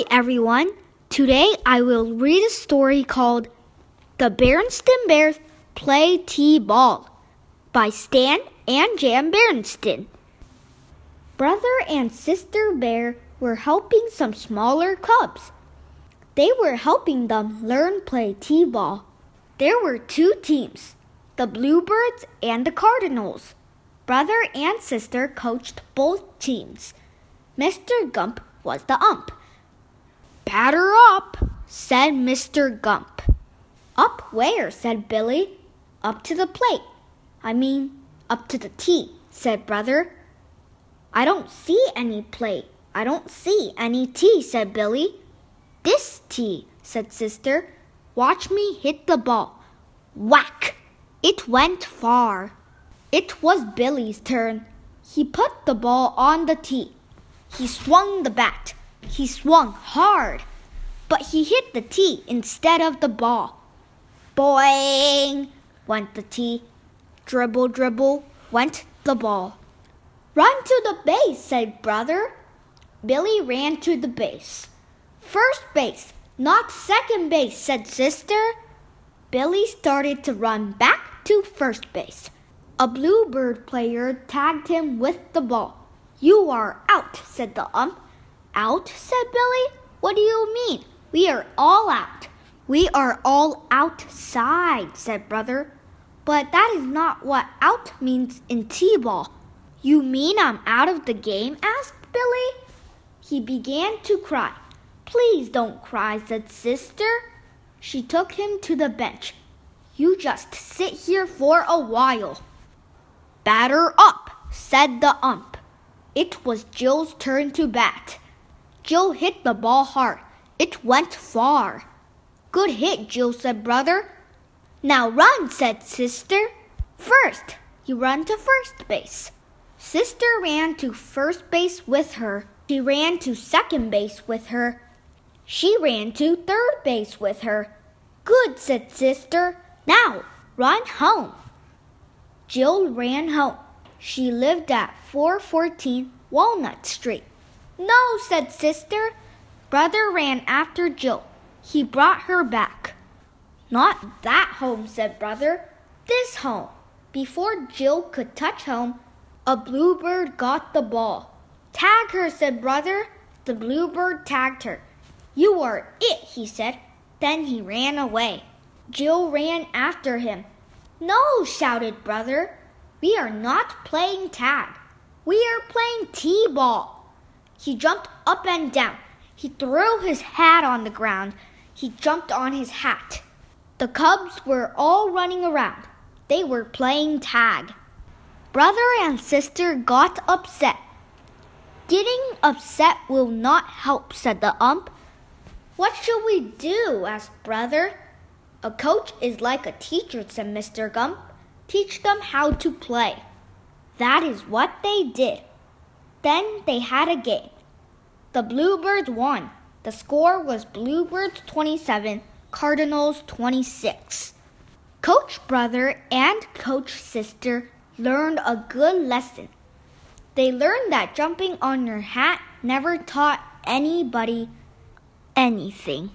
Hi, everyone. Today I will read a story called The Berenstain Bears Play T-Ball by Stan and Jan Berenstain. Brother and sister bear were helping some smaller cubs. They were helping them learn play T-ball. There were two teams, the Bluebirds and the Cardinals. Brother and sister coached both teams. Mr. Gump was the ump. Batter up, said Mr. Gump. Up where? said Billy. Up to the plate. I mean, up to the tee, said Brother. I don't see any plate. I don't see any tee, said Billy. This tee, said Sister. Watch me hit the ball. Whack! It went far. It was Billy's turn. He put the ball on the tee. He swung the bat. He swung hard, but he hit the tee instead of the ball. Boing! went the tee. Dribble, dribble, went the ball. Run to the base, said brother. Billy ran to the base. First base, not second base, said sister. Billy started to run back to first base. A bluebird player tagged him with the ball. You are out, said the ump. Out? said Billy. What do you mean? We are all out. We are all outside, said brother. But that is not what out means in T ball. You mean I'm out of the game? asked Billy. He began to cry. Please don't cry, said sister. She took him to the bench. You just sit here for a while. Batter up, said the ump. It was Jill's turn to bat. Jill hit the ball hard. It went far. Good hit, Jill said brother. Now run, said sister. First, you run to first base. Sister ran to first base with her. She ran to second base with her. She ran to third base with her. Good, said sister. Now run home. Jill ran home. She lived at 414 Walnut Street. No, said sister. Brother ran after Jill. He brought her back. Not that home, said brother. This home. Before Jill could touch home, a bluebird got the ball. Tag her, said brother. The bluebird tagged her. You are it, he said. Then he ran away. Jill ran after him. No, shouted brother. We are not playing tag. We are playing T ball. He jumped up and down. He threw his hat on the ground. He jumped on his hat. The cubs were all running around. They were playing tag. Brother and sister got upset. Getting upset will not help, said the ump. What should we do? asked Brother. A coach is like a teacher, said Mr. Gump. Teach them how to play. That is what they did. Then they had a game. The Bluebirds won. The score was Bluebirds 27, Cardinals 26. Coach brother and coach sister learned a good lesson. They learned that jumping on your hat never taught anybody anything.